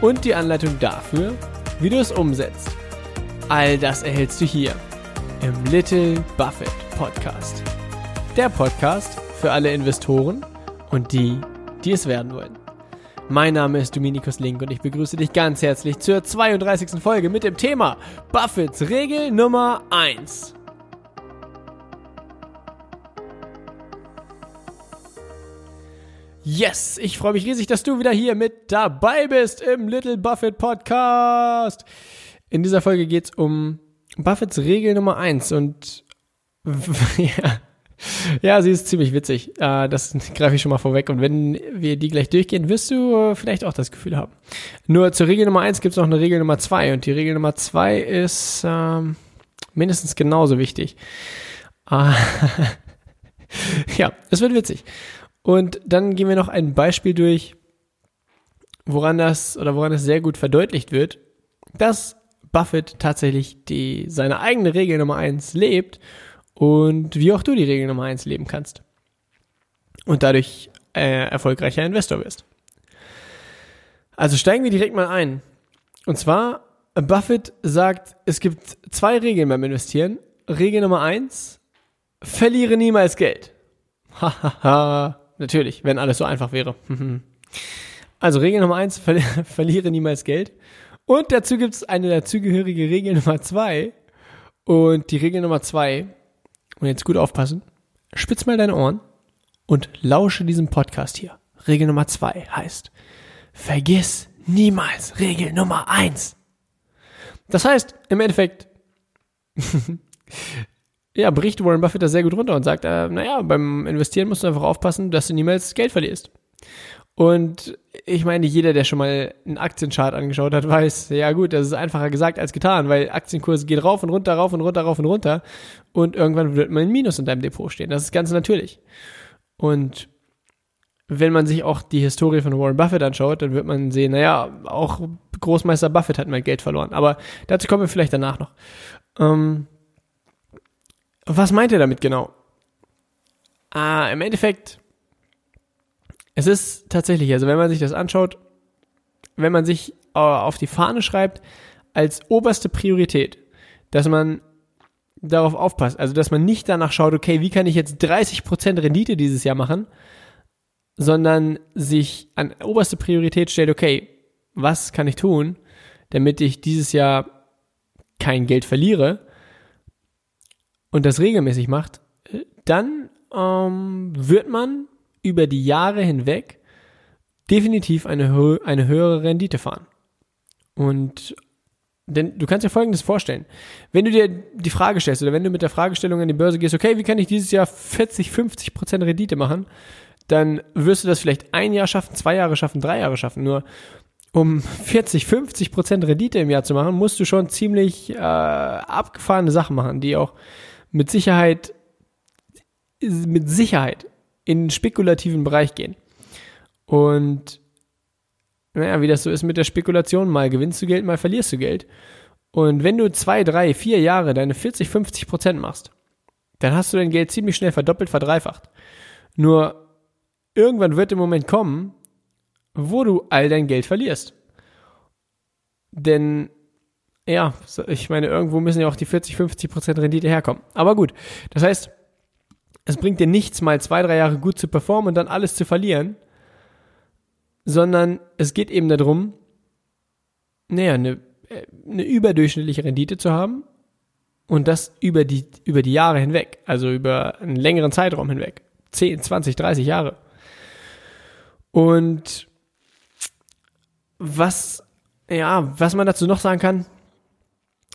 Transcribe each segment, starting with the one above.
und die Anleitung dafür, wie du es umsetzt. All das erhältst du hier im Little Buffett Podcast. Der Podcast für alle Investoren und die, die es werden wollen. Mein Name ist Dominikus Link und ich begrüße dich ganz herzlich zur 32. Folge mit dem Thema Buffetts Regel Nummer 1. Yes, ich freue mich riesig, dass du wieder hier mit dabei bist im Little Buffett Podcast. In dieser Folge geht es um Buffetts Regel Nummer eins und ja, ja, sie ist ziemlich witzig. Äh, das greife ich schon mal vorweg. Und wenn wir die gleich durchgehen, wirst du vielleicht auch das Gefühl haben. Nur zur Regel Nummer eins gibt es noch eine Regel Nummer zwei und die Regel Nummer zwei ist ähm, mindestens genauso wichtig. Äh, ja, es wird witzig. Und dann gehen wir noch ein Beispiel durch, woran das oder woran es sehr gut verdeutlicht wird, dass Buffett tatsächlich die, seine eigene Regel Nummer eins lebt und wie auch du die Regel Nummer eins leben kannst. Und dadurch äh, erfolgreicher Investor wirst. Also steigen wir direkt mal ein. Und zwar, Buffett sagt, es gibt zwei Regeln beim Investieren. Regel Nummer eins, verliere niemals Geld. Hahaha. Natürlich, wenn alles so einfach wäre. also Regel Nummer eins, ver verliere niemals Geld. Und dazu gibt es eine dazugehörige Regel Nummer zwei. Und die Regel Nummer zwei, und jetzt gut aufpassen, spitz mal deine Ohren und lausche diesem Podcast hier. Regel Nummer zwei heißt, vergiss niemals Regel Nummer eins. Das heißt, im Endeffekt, ja, bricht Warren Buffett das sehr gut runter und sagt, äh, naja, beim Investieren musst du einfach aufpassen, dass du niemals Geld verlierst. Und ich meine, jeder, der schon mal einen Aktienchart angeschaut hat, weiß, ja gut, das ist einfacher gesagt als getan, weil Aktienkurse gehen rauf und runter, rauf und runter, rauf und runter und irgendwann wird man ein Minus in deinem Depot stehen. Das ist ganz natürlich. Und wenn man sich auch die Historie von Warren Buffett anschaut, dann wird man sehen, naja, auch Großmeister Buffett hat mal Geld verloren. Aber dazu kommen wir vielleicht danach noch. Ähm, was meint er damit genau? Ah, im Endeffekt, es ist tatsächlich, also wenn man sich das anschaut, wenn man sich äh, auf die Fahne schreibt, als oberste Priorität, dass man darauf aufpasst, also dass man nicht danach schaut, okay, wie kann ich jetzt 30% Rendite dieses Jahr machen, sondern sich an oberste Priorität stellt, okay, was kann ich tun, damit ich dieses Jahr kein Geld verliere und das regelmäßig macht, dann ähm, wird man über die Jahre hinweg definitiv eine, hö eine höhere Rendite fahren. Und denn du kannst dir Folgendes vorstellen. Wenn du dir die Frage stellst oder wenn du mit der Fragestellung an die Börse gehst, okay, wie kann ich dieses Jahr 40, 50 Prozent Rendite machen, dann wirst du das vielleicht ein Jahr schaffen, zwei Jahre schaffen, drei Jahre schaffen. Nur um 40, 50 Prozent Rendite im Jahr zu machen, musst du schon ziemlich äh, abgefahrene Sachen machen, die auch mit Sicherheit, mit Sicherheit in den spekulativen Bereich gehen. Und naja, wie das so ist mit der Spekulation, mal gewinnst du Geld, mal verlierst du Geld. Und wenn du zwei, drei, vier Jahre deine 40, 50 Prozent machst, dann hast du dein Geld ziemlich schnell verdoppelt, verdreifacht. Nur irgendwann wird der Moment kommen, wo du all dein Geld verlierst. Denn ja, ich meine, irgendwo müssen ja auch die 40, 50 Prozent Rendite herkommen. Aber gut, das heißt, es bringt dir nichts, mal zwei, drei Jahre gut zu performen und dann alles zu verlieren, sondern es geht eben darum, naja, eine, eine überdurchschnittliche Rendite zu haben und das über die, über die Jahre hinweg, also über einen längeren Zeitraum hinweg. 10, 20, 30 Jahre. Und was, ja, was man dazu noch sagen kann,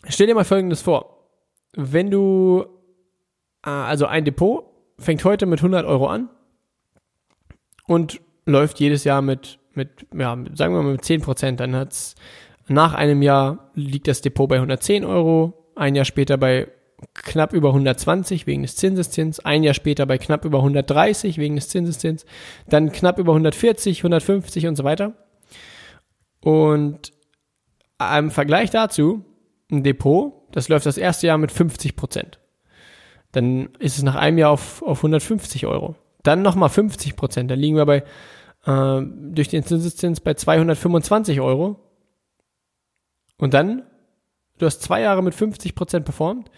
Stell dir mal Folgendes vor. Wenn du, äh, also ein Depot fängt heute mit 100 Euro an und läuft jedes Jahr mit mit, ja, sagen wir mal mit 10 Prozent, dann hat's nach einem Jahr liegt das Depot bei 110 Euro, ein Jahr später bei knapp über 120 wegen des Zinseszins, ein Jahr später bei knapp über 130 wegen des Zinseszins, dann knapp über 140, 150 und so weiter. Und im Vergleich dazu, ein Depot, das läuft das erste Jahr mit 50 Prozent. Dann ist es nach einem Jahr auf, auf 150 Euro. Dann nochmal 50 Prozent. Dann liegen wir bei, äh, durch den Zinseszins bei 225 Euro. Und dann, du hast zwei Jahre mit 50 Prozent performt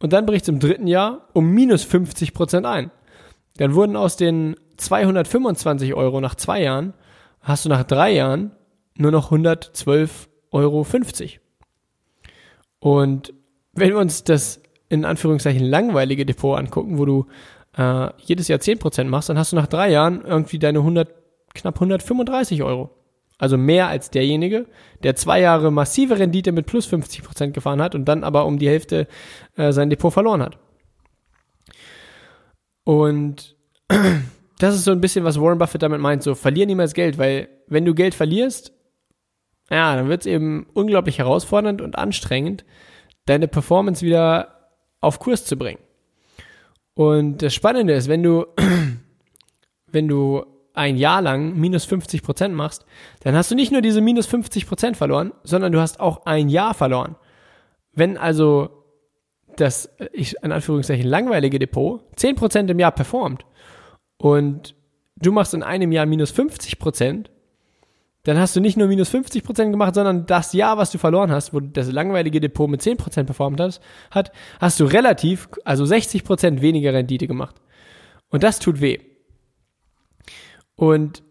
und dann bricht es im dritten Jahr um minus 50 Prozent ein. Dann wurden aus den 225 Euro nach zwei Jahren, hast du nach drei Jahren nur noch 112,50 Euro. Und wenn wir uns das in Anführungszeichen langweilige Depot angucken, wo du äh, jedes Jahr 10% machst, dann hast du nach drei Jahren irgendwie deine 100, knapp 135 Euro. Also mehr als derjenige, der zwei Jahre massive Rendite mit plus 50% gefahren hat und dann aber um die Hälfte äh, sein Depot verloren hat. Und das ist so ein bisschen, was Warren Buffett damit meint, so verlier niemals Geld, weil wenn du Geld verlierst, ja, dann wird es eben unglaublich herausfordernd und anstrengend, deine Performance wieder auf Kurs zu bringen. Und das Spannende ist, wenn du, wenn du ein Jahr lang minus 50 Prozent machst, dann hast du nicht nur diese minus 50 Prozent verloren, sondern du hast auch ein Jahr verloren. Wenn also das, ich, in Anführungszeichen, langweilige Depot 10 Prozent im Jahr performt und du machst in einem Jahr minus 50 Prozent, dann hast du nicht nur minus 50 Prozent gemacht, sondern das Jahr, was du verloren hast, wo das langweilige Depot mit 10 Prozent performt hast, hat, hast du relativ, also 60 Prozent weniger Rendite gemacht. Und das tut weh. Und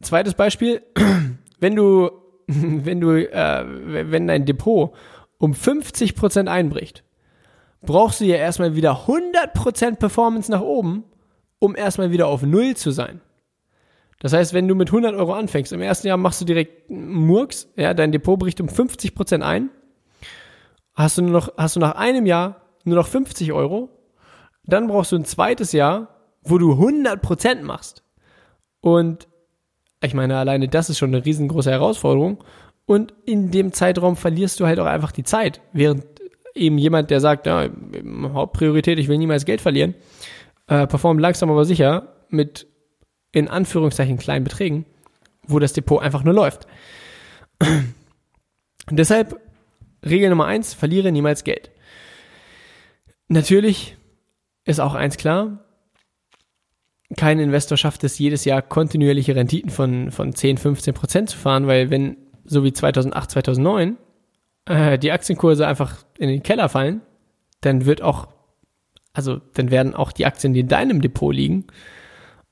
zweites Beispiel, wenn du, wenn du, äh, wenn dein Depot um 50 Prozent einbricht, brauchst du ja erstmal wieder 100 Prozent Performance nach oben, um erstmal wieder auf Null zu sein. Das heißt, wenn du mit 100 Euro anfängst, im ersten Jahr machst du direkt Murks, ja, dein Depot bricht um 50 Prozent ein, hast du nur noch, hast du nach einem Jahr nur noch 50 Euro, dann brauchst du ein zweites Jahr, wo du 100 Prozent machst. Und ich meine, alleine das ist schon eine riesengroße Herausforderung. Und in dem Zeitraum verlierst du halt auch einfach die Zeit. Während eben jemand, der sagt, ja, Hauptpriorität, ich will niemals Geld verlieren, äh, performt langsam aber sicher mit in Anführungszeichen kleinen Beträgen, wo das Depot einfach nur läuft. Deshalb Regel Nummer eins, verliere niemals Geld. Natürlich ist auch eins klar, kein Investor schafft es jedes Jahr kontinuierliche Renditen von, von 10, 15 Prozent zu fahren, weil wenn, so wie 2008, 2009, äh, die Aktienkurse einfach in den Keller fallen, dann wird auch, also dann werden auch die Aktien, die in deinem Depot liegen,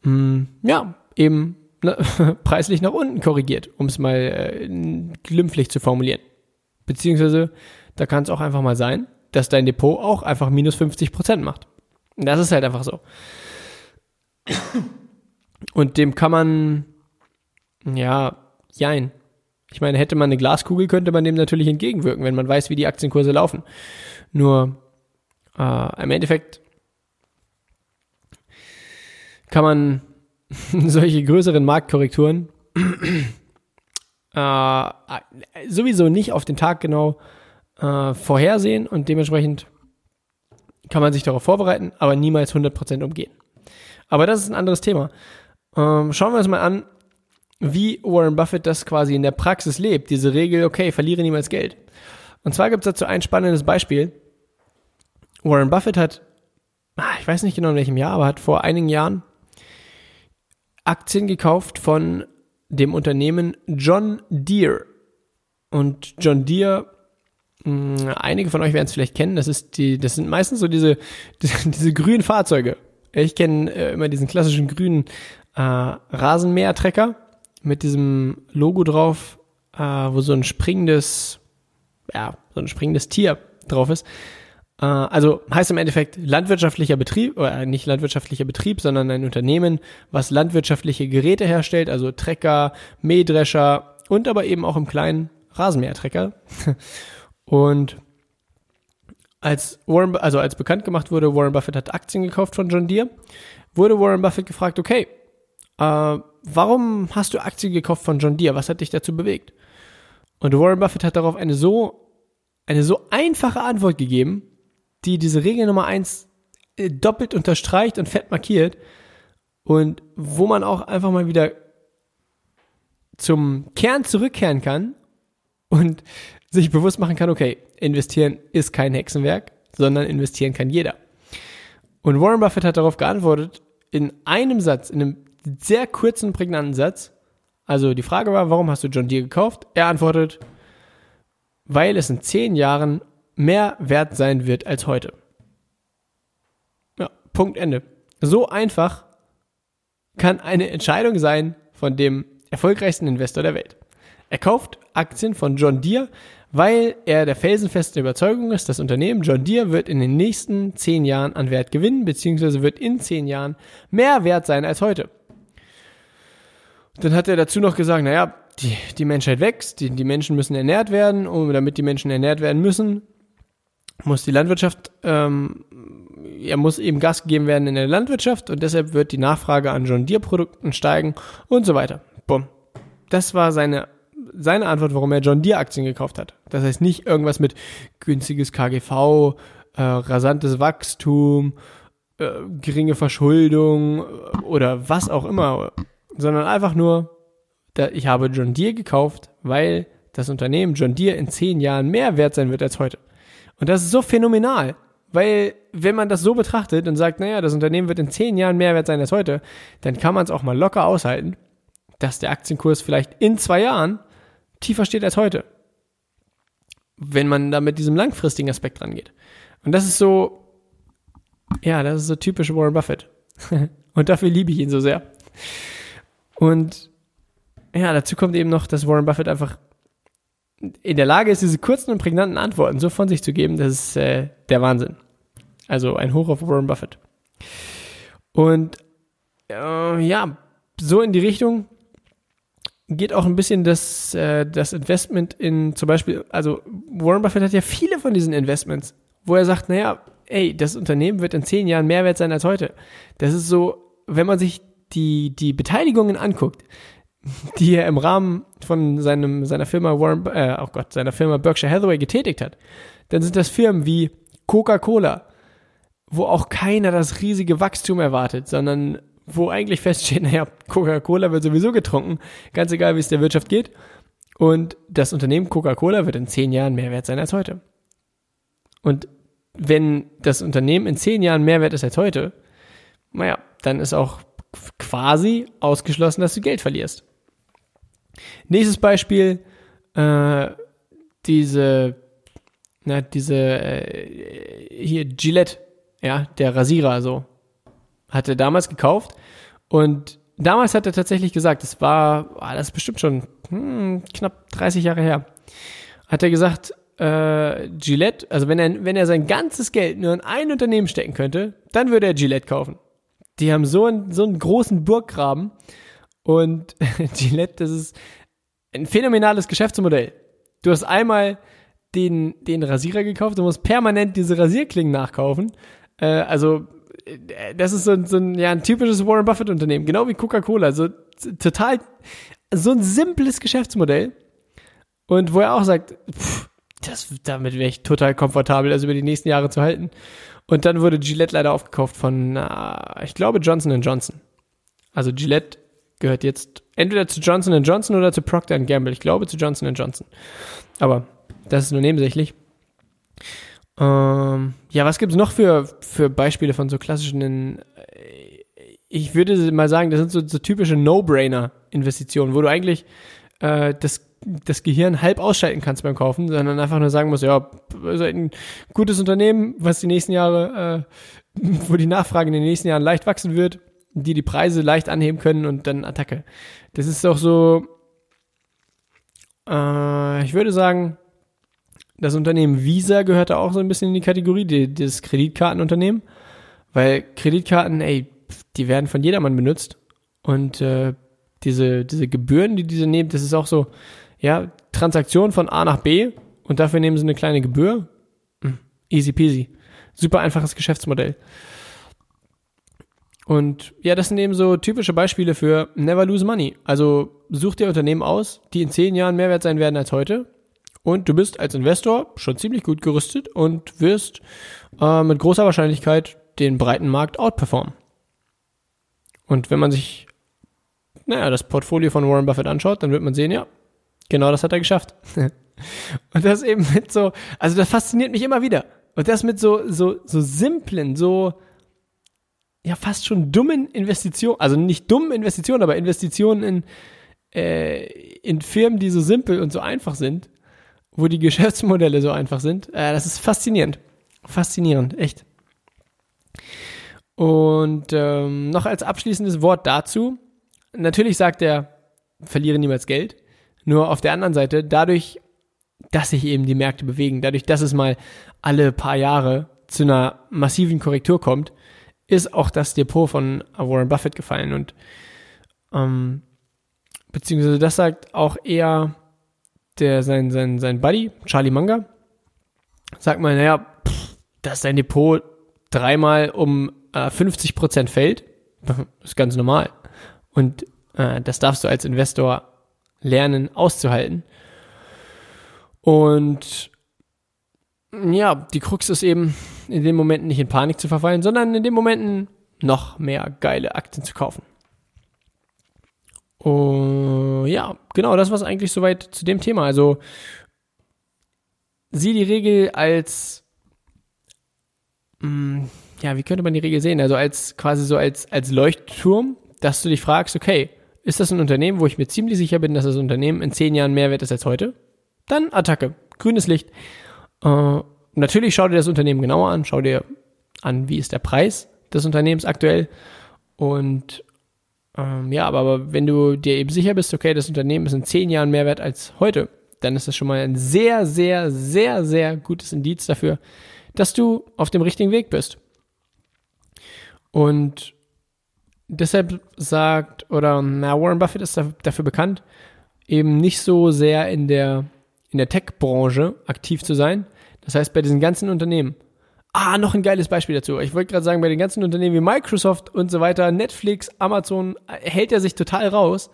mh, mm, ja, eben ne, preislich nach unten korrigiert, um es mal äh, glimpflich zu formulieren. Beziehungsweise, da kann es auch einfach mal sein, dass dein Depot auch einfach minus 50 Prozent macht. Das ist halt einfach so. Und dem kann man, ja, jein. Ich meine, hätte man eine Glaskugel, könnte man dem natürlich entgegenwirken, wenn man weiß, wie die Aktienkurse laufen. Nur äh, im Endeffekt kann man solche größeren Marktkorrekturen äh, sowieso nicht auf den Tag genau äh, vorhersehen und dementsprechend kann man sich darauf vorbereiten, aber niemals 100% umgehen. Aber das ist ein anderes Thema. Ähm, schauen wir uns mal an, wie Warren Buffett das quasi in der Praxis lebt. Diese Regel, okay, verliere niemals Geld. Und zwar gibt es dazu ein spannendes Beispiel. Warren Buffett hat, ah, ich weiß nicht genau in welchem Jahr, aber hat vor einigen Jahren Aktien gekauft von dem Unternehmen John Deere. Und John Deere, hm, einige von euch werden es vielleicht kennen, das ist die, das sind meistens so diese, diese grünen Fahrzeuge. Ich kenne äh, immer diesen klassischen grünen äh, Rasenmähertrecker mit diesem Logo drauf, äh, wo so ein springendes, ja, so ein springendes Tier drauf ist. Äh, also heißt im Endeffekt landwirtschaftlicher Betrieb, oder nicht landwirtschaftlicher Betrieb, sondern ein Unternehmen, was landwirtschaftliche Geräte herstellt, also Trecker, Mähdrescher und aber eben auch im kleinen Rasenmähertrecker. Und als Warren, also als bekannt gemacht wurde, Warren Buffett hat Aktien gekauft von John Deere, wurde Warren Buffett gefragt, okay, äh, warum hast du Aktien gekauft von John Deere? Was hat dich dazu bewegt? Und Warren Buffett hat darauf eine so, eine so einfache Antwort gegeben, die diese Regel Nummer eins äh, doppelt unterstreicht und fett markiert und wo man auch einfach mal wieder zum Kern zurückkehren kann und sich bewusst machen kann, okay, investieren ist kein Hexenwerk, sondern investieren kann jeder. Und Warren Buffett hat darauf geantwortet, in einem Satz, in einem sehr kurzen, prägnanten Satz. Also die Frage war, warum hast du John Deere gekauft? Er antwortet, weil es in zehn Jahren mehr wert sein wird als heute. Ja, Punkt Ende. So einfach kann eine Entscheidung sein von dem erfolgreichsten Investor der Welt. Er kauft Aktien von John Deere, weil er der felsenfesten Überzeugung ist, das Unternehmen John Deere wird in den nächsten zehn Jahren an Wert gewinnen, beziehungsweise wird in zehn Jahren mehr wert sein als heute. Dann hat er dazu noch gesagt, naja, die, die Menschheit wächst, die, die Menschen müssen ernährt werden, und damit die Menschen ernährt werden müssen, muss die Landwirtschaft, ähm, ja, muss eben Gas gegeben werden in der Landwirtschaft und deshalb wird die Nachfrage an John Deere Produkten steigen und so weiter. Bumm. Das war seine seine Antwort, warum er John Deere Aktien gekauft hat. Das heißt nicht irgendwas mit günstiges KGV, äh, rasantes Wachstum, äh, geringe Verschuldung äh, oder was auch immer, sondern einfach nur, da, ich habe John Deere gekauft, weil das Unternehmen John Deere in zehn Jahren mehr wert sein wird als heute. Und das ist so phänomenal, weil wenn man das so betrachtet und sagt, naja, das Unternehmen wird in zehn Jahren mehr wert sein als heute, dann kann man es auch mal locker aushalten, dass der Aktienkurs vielleicht in zwei Jahren tiefer steht als heute. Wenn man da mit diesem langfristigen Aspekt rangeht. Und das ist so, ja, das ist so typisch Warren Buffett. Und dafür liebe ich ihn so sehr. Und ja, dazu kommt eben noch, dass Warren Buffett einfach in der Lage ist, diese kurzen und prägnanten Antworten so von sich zu geben, das ist äh, der Wahnsinn. Also ein Hoch auf Warren Buffett. Und äh, ja, so in die Richtung geht auch ein bisschen das, äh, das Investment in zum Beispiel, also Warren Buffett hat ja viele von diesen Investments, wo er sagt, naja, ey, das Unternehmen wird in zehn Jahren mehr wert sein als heute. Das ist so, wenn man sich die, die Beteiligungen anguckt, die er im Rahmen von seinem, seiner Firma Warren, äh, oh Gott, seiner Firma Berkshire Hathaway getätigt hat, dann sind das Firmen wie Coca-Cola, wo auch keiner das riesige Wachstum erwartet, sondern wo eigentlich feststeht, naja, Coca-Cola wird sowieso getrunken, ganz egal, wie es der Wirtschaft geht. Und das Unternehmen Coca-Cola wird in zehn Jahren mehr wert sein als heute. Und wenn das Unternehmen in zehn Jahren mehr wert ist als heute, naja, dann ist auch quasi ausgeschlossen, dass du Geld verlierst. Nächstes Beispiel, äh, diese, na, diese, äh, hier, Gillette, ja, der Rasierer, so hat er damals gekauft und damals hat er tatsächlich gesagt, das war, oh, das ist bestimmt schon hm, knapp 30 Jahre her, hat er gesagt, äh, Gillette, also wenn er, wenn er sein ganzes Geld nur in ein Unternehmen stecken könnte, dann würde er Gillette kaufen. Die haben so einen, so einen großen Burggraben und Gillette, das ist ein phänomenales Geschäftsmodell. Du hast einmal den, den Rasierer gekauft, du musst permanent diese Rasierklingen nachkaufen. Äh, also das ist so, ein, so ein, ja, ein typisches Warren Buffett Unternehmen, genau wie Coca-Cola. So total, so ein simples Geschäftsmodell. Und wo er auch sagt, pff, das, damit wäre ich total komfortabel, das über die nächsten Jahre zu halten. Und dann wurde Gillette leider aufgekauft von, äh, ich glaube, Johnson Johnson. Also Gillette gehört jetzt entweder zu Johnson Johnson oder zu Procter Gamble. Ich glaube zu Johnson Johnson. Aber das ist nur nebensächlich. Ähm, ja, was gibt's noch für, für Beispiele von so klassischen, äh, ich würde mal sagen, das sind so, so typische No-Brainer-Investitionen, wo du eigentlich äh, das, das Gehirn halb ausschalten kannst beim Kaufen, sondern einfach nur sagen musst, ja, also ein gutes Unternehmen, was die nächsten Jahre, äh, wo die Nachfrage in den nächsten Jahren leicht wachsen wird, die die Preise leicht anheben können und dann Attacke. Das ist doch so, äh, ich würde sagen, das Unternehmen Visa gehört da auch so ein bisschen in die Kategorie, die, das Kreditkartenunternehmen. Weil Kreditkarten, ey, die werden von jedermann benutzt. Und äh, diese, diese Gebühren, die diese nehmen, das ist auch so, ja, Transaktion von A nach B und dafür nehmen sie eine kleine Gebühr. Hm, easy peasy. Super einfaches Geschäftsmodell. Und ja, das sind eben so typische Beispiele für never lose money. Also such dir Unternehmen aus, die in zehn Jahren mehr wert sein werden als heute. Und du bist als Investor schon ziemlich gut gerüstet und wirst äh, mit großer Wahrscheinlichkeit den breiten Markt outperformen. Und wenn man sich, naja, das Portfolio von Warren Buffett anschaut, dann wird man sehen, ja, genau das hat er geschafft. und das eben mit so, also das fasziniert mich immer wieder. Und das mit so, so, so simplen, so, ja, fast schon dummen Investitionen, also nicht dummen Investitionen, aber Investitionen in, äh, in Firmen, die so simpel und so einfach sind, wo die Geschäftsmodelle so einfach sind. Äh, das ist faszinierend. Faszinierend, echt. Und ähm, noch als abschließendes Wort dazu. Natürlich sagt er, verliere niemals Geld. Nur auf der anderen Seite, dadurch, dass sich eben die Märkte bewegen, dadurch, dass es mal alle paar Jahre zu einer massiven Korrektur kommt, ist auch das Depot von Warren Buffett gefallen. Und ähm, beziehungsweise das sagt auch eher der sein, sein, sein Buddy, Charlie Munger, sagt mal, naja, dass dein Depot dreimal um äh, 50 Prozent fällt, ist ganz normal. Und äh, das darfst du als Investor lernen auszuhalten. Und ja, die Krux ist eben, in den Momenten nicht in Panik zu verfallen, sondern in den Momenten noch mehr geile Aktien zu kaufen. Und ja, genau, das war es eigentlich soweit zu dem Thema. Also sieh die Regel als mh, mm, ja, wie könnte man die Regel sehen? Also als quasi so als, als Leuchtturm, dass du dich fragst, okay, ist das ein Unternehmen, wo ich mir ziemlich sicher bin, dass das Unternehmen in zehn Jahren mehr wert ist als heute? Dann Attacke, grünes Licht. Äh, natürlich schau dir das Unternehmen genauer an, schau dir an, wie ist der Preis des Unternehmens aktuell. Und ähm, ja, aber, aber wenn du dir eben sicher bist, okay, das Unternehmen ist in zehn Jahren mehr wert als heute, dann ist das schon mal ein sehr, sehr, sehr, sehr gutes Indiz dafür, dass du auf dem richtigen Weg bist. Und deshalb sagt, oder na, Warren Buffett ist dafür bekannt, eben nicht so sehr in der, in der Tech-Branche aktiv zu sein. Das heißt, bei diesen ganzen Unternehmen, ah, noch ein geiles Beispiel dazu. Ich wollte gerade sagen, bei den ganzen Unternehmen wie Microsoft und so weiter, Netflix, Amazon, hält er sich total raus.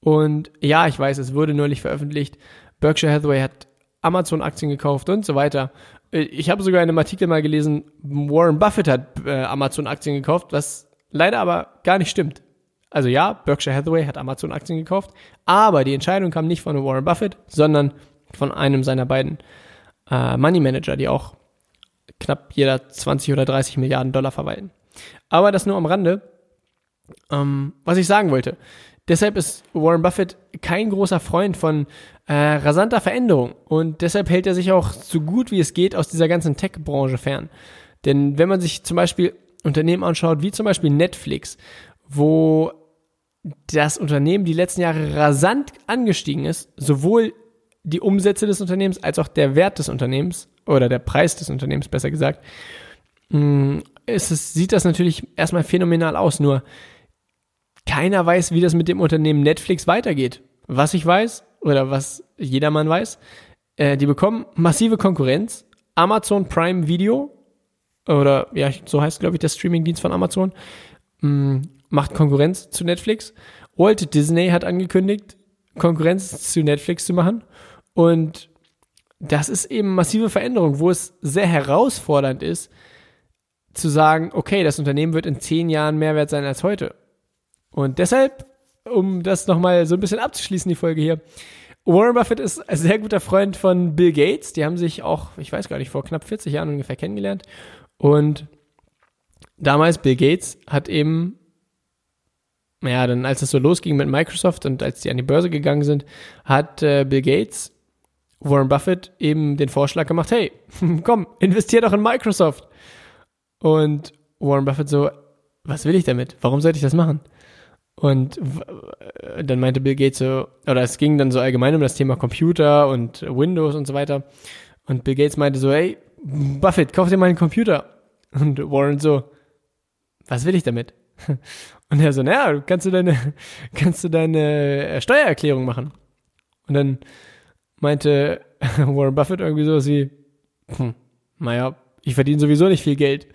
Und ja, ich weiß, es wurde neulich veröffentlicht, Berkshire Hathaway hat Amazon-Aktien gekauft und so weiter. Äh, ich habe sogar in einem Artikel mal gelesen, Warren Buffett hat äh, Amazon-Aktien gekauft, was leider aber gar nicht stimmt. Also ja, Berkshire Hathaway hat Amazon-Aktien gekauft, aber die Entscheidung kam nicht von Warren Buffett, sondern von einem seiner beiden äh, Money Manager, die auch knapp jeder 20 oder 30 Milliarden Dollar verwalten. Aber das nur am Rande. Ähm, was ich sagen wollte. Deshalb ist Warren Buffett kein großer Freund von äh, rasanter Veränderung und deshalb hält er sich auch so gut wie es geht aus dieser ganzen Tech-Branche fern. Denn wenn man sich zum Beispiel Unternehmen anschaut, wie zum Beispiel Netflix, wo das Unternehmen die letzten Jahre rasant angestiegen ist, sowohl die Umsätze des Unternehmens als auch der Wert des Unternehmens oder der Preis des Unternehmens besser gesagt, mm, ist es, sieht das natürlich erstmal phänomenal aus. Nur keiner weiß, wie das mit dem Unternehmen Netflix weitergeht. Was ich weiß, oder was jedermann weiß, äh, die bekommen massive Konkurrenz. Amazon Prime Video, oder ja, so heißt, glaube ich, der Streamingdienst von Amazon, mh, mm, macht Konkurrenz zu Netflix. Walt Disney hat angekündigt, Konkurrenz zu Netflix zu machen. Und das ist eben massive Veränderung, wo es sehr herausfordernd ist, zu sagen, okay, das Unternehmen wird in zehn Jahren mehr wert sein als heute. Und deshalb, um das nochmal so ein bisschen abzuschließen, die Folge hier, Warren Buffett ist ein sehr guter Freund von Bill Gates. Die haben sich auch, ich weiß gar nicht, vor knapp 40 Jahren ungefähr kennengelernt. Und damals Bill Gates hat eben, naja, dann als es so losging mit Microsoft und als die an die Börse gegangen sind, hat äh, Bill Gates Warren Buffett eben den Vorschlag gemacht, hey, komm, investier doch in Microsoft. Und Warren Buffett so, was will ich damit? Warum sollte ich das machen? Und dann meinte Bill Gates so, oder es ging dann so allgemein um das Thema Computer und Windows und so weiter. Und Bill Gates meinte so, hey, Buffett, kauf dir mal einen Computer. Und Warren so, was will ich damit? Und er so, naja, kannst du deine, kannst du deine Steuererklärung machen? Und dann meinte Warren Buffett irgendwie sowas wie, hm, naja, ich verdiene sowieso nicht viel Geld.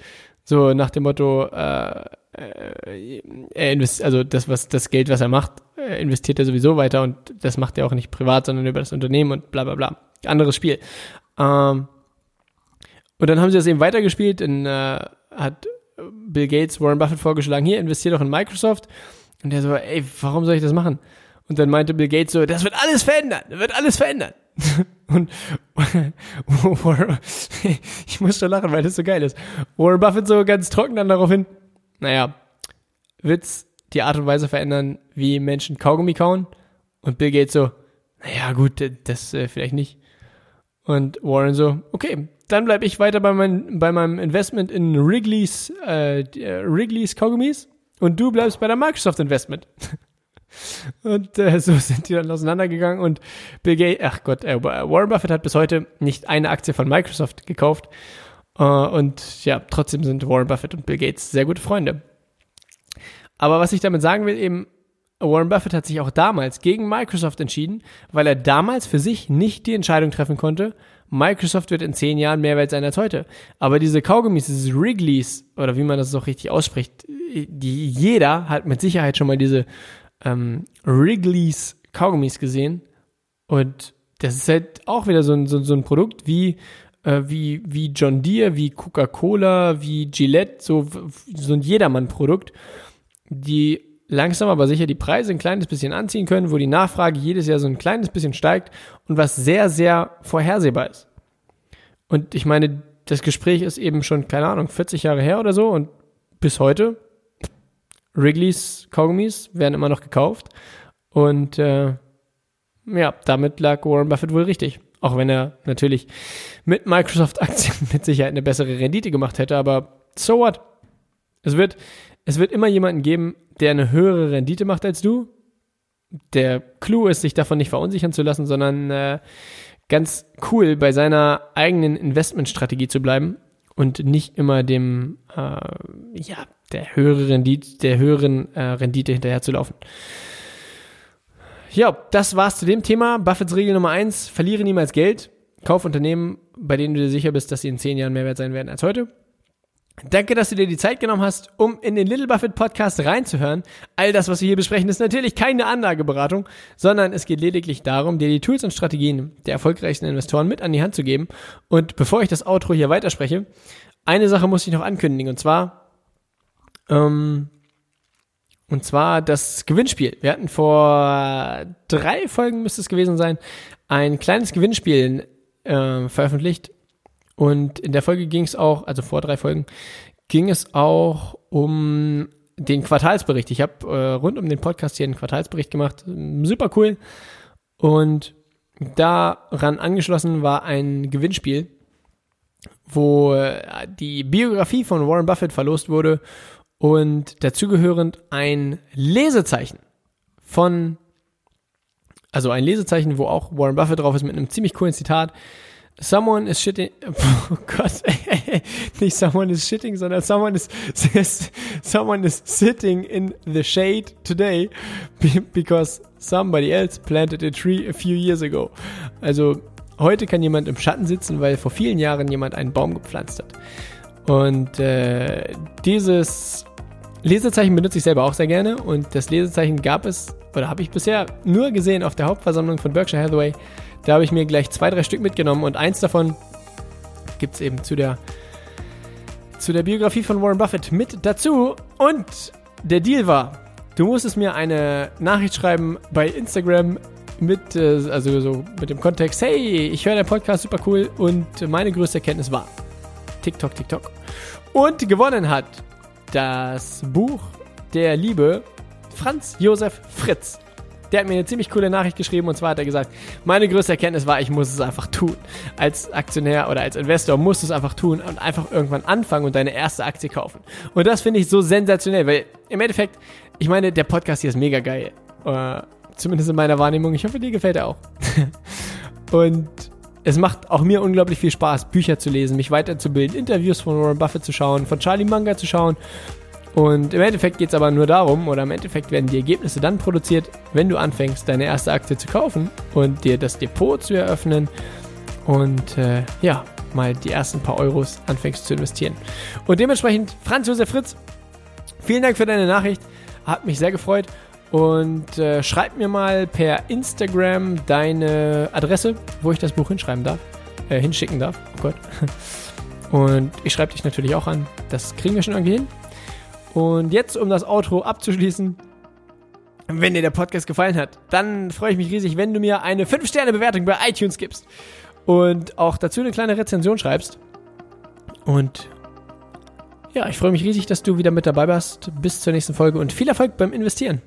So nach dem Motto, äh, äh, er investiert, also das, was das Geld, was er macht, äh, investiert er sowieso weiter und das macht er auch nicht privat, sondern über das Unternehmen und bla bla bla. Anderes Spiel. Ähm, und dann haben sie das eben weitergespielt, dann äh, hat Bill Gates Warren Buffett vorgeschlagen, hier, investiert doch in Microsoft. Und der so, ey, warum soll ich das machen? Und dann meinte Bill Gates so, das wird alles verändern, das wird alles verändern. und ich muss schon lachen, weil das so geil ist. Warren Buffett so ganz trocken dann darauf hin, naja, wird's die Art und Weise verändern, wie Menschen Kaugummi kauen? Und Bill Gates so, naja, gut, das äh, vielleicht nicht. Und Warren so, okay, dann bleibe ich weiter bei, mein, bei meinem Investment in Wrigley's, äh, äh Wrigley's Kaugummis und du bleibst bei der Microsoft Investment. Und äh, so sind die dann auseinandergegangen und Bill Gates, ach Gott, äh, Warren Buffett hat bis heute nicht eine Aktie von Microsoft gekauft. Äh, und ja, trotzdem sind Warren Buffett und Bill Gates sehr gute Freunde. Aber was ich damit sagen will, eben, Warren Buffett hat sich auch damals gegen Microsoft entschieden, weil er damals für sich nicht die Entscheidung treffen konnte, Microsoft wird in zehn Jahren mehr wert sein als heute. Aber diese Kaugummis, dieses Wrigley's, oder wie man das so richtig ausspricht, die jeder hat mit Sicherheit schon mal diese ähm, Wrigley's Kaugummis gesehen. Und das ist halt auch wieder so ein, so, so ein Produkt wie, äh, wie, wie John Deere, wie Coca-Cola, wie Gillette, so, so ein Jedermann-Produkt, die langsam aber sicher die Preise ein kleines bisschen anziehen können, wo die Nachfrage jedes Jahr so ein kleines bisschen steigt und was sehr, sehr vorhersehbar ist. Und ich meine, das Gespräch ist eben schon, keine Ahnung, 40 Jahre her oder so und bis heute Wrigley's Kaugummis werden immer noch gekauft. Und äh, ja, damit lag Warren Buffett wohl richtig. Auch wenn er natürlich mit Microsoft-Aktien mit Sicherheit eine bessere Rendite gemacht hätte, aber so what? Es wird, es wird immer jemanden geben, der eine höhere Rendite macht als du. Der Clou ist, sich davon nicht verunsichern zu lassen, sondern äh, ganz cool bei seiner eigenen Investmentstrategie zu bleiben und nicht immer dem, äh, ja, der höhere Rendite, der höheren äh, Rendite hinterher zu laufen. Ja, das war's zu dem Thema. Buffets Regel Nummer eins: verliere niemals Geld. Kauf Unternehmen, bei denen du dir sicher bist, dass sie in zehn Jahren mehr wert sein werden als heute. Danke, dass du dir die Zeit genommen hast, um in den Little Buffett Podcast reinzuhören. All das, was wir hier besprechen, ist natürlich keine Anlageberatung, sondern es geht lediglich darum, dir die Tools und Strategien der erfolgreichsten Investoren mit an die Hand zu geben. Und bevor ich das Outro hier weiterspreche, eine Sache muss ich noch ankündigen, und zwar, ähm, und zwar das Gewinnspiel. Wir hatten vor drei Folgen, müsste es gewesen sein, ein kleines Gewinnspiel äh, veröffentlicht und in der Folge ging es auch, also vor drei Folgen, ging es auch um den Quartalsbericht. Ich habe äh, rund um den Podcast hier einen Quartalsbericht gemacht. Super cool. Und daran angeschlossen war ein Gewinnspiel, wo äh, die Biografie von Warren Buffett verlost wurde und dazugehörend ein Lesezeichen von, also ein Lesezeichen, wo auch Warren Buffett drauf ist mit einem ziemlich coolen Zitat. Someone is shitting. Oh Gott, nicht someone is shitting, sondern someone is someone is sitting in the shade today because somebody else planted a tree a few years ago. Also heute kann jemand im Schatten sitzen, weil vor vielen Jahren jemand einen Baum gepflanzt hat. Und äh, dieses Lesezeichen benutze ich selber auch sehr gerne und das Lesezeichen gab es oder habe ich bisher nur gesehen auf der Hauptversammlung von Berkshire Hathaway da habe ich mir gleich zwei, drei Stück mitgenommen und eins davon gibt es eben zu der, zu der Biografie von Warren Buffett mit dazu. Und der Deal war, du musstest mir eine Nachricht schreiben bei Instagram mit, äh, also so mit dem Kontext, hey, ich höre deinen Podcast super cool und meine größte Erkenntnis war TikTok, TikTok. Und gewonnen hat das Buch der Liebe Franz Josef Fritz. Der hat mir eine ziemlich coole Nachricht geschrieben und zwar hat er gesagt, meine größte Erkenntnis war, ich muss es einfach tun. Als Aktionär oder als Investor musst du es einfach tun und einfach irgendwann anfangen und deine erste Aktie kaufen. Und das finde ich so sensationell, weil im Endeffekt, ich meine, der Podcast hier ist mega geil. Uh, zumindest in meiner Wahrnehmung. Ich hoffe, dir gefällt er auch. und es macht auch mir unglaublich viel Spaß, Bücher zu lesen, mich weiterzubilden, Interviews von Warren Buffett zu schauen, von Charlie Munger zu schauen und im Endeffekt geht es aber nur darum, oder im Endeffekt werden die Ergebnisse dann produziert, wenn du anfängst, deine erste Aktie zu kaufen und dir das Depot zu eröffnen. Und äh, ja, mal die ersten paar Euros anfängst zu investieren. Und dementsprechend, Franz Josef Fritz, vielen Dank für deine Nachricht. Hat mich sehr gefreut. Und äh, schreib mir mal per Instagram deine Adresse, wo ich das Buch hinschreiben darf, äh, hinschicken darf. Oh Gott. Und ich schreibe dich natürlich auch an. Das kriegen wir schon irgendwie hin. Und jetzt, um das Outro abzuschließen, wenn dir der Podcast gefallen hat, dann freue ich mich riesig, wenn du mir eine 5-Sterne-Bewertung bei iTunes gibst und auch dazu eine kleine Rezension schreibst. Und ja, ich freue mich riesig, dass du wieder mit dabei warst. Bis zur nächsten Folge und viel Erfolg beim Investieren.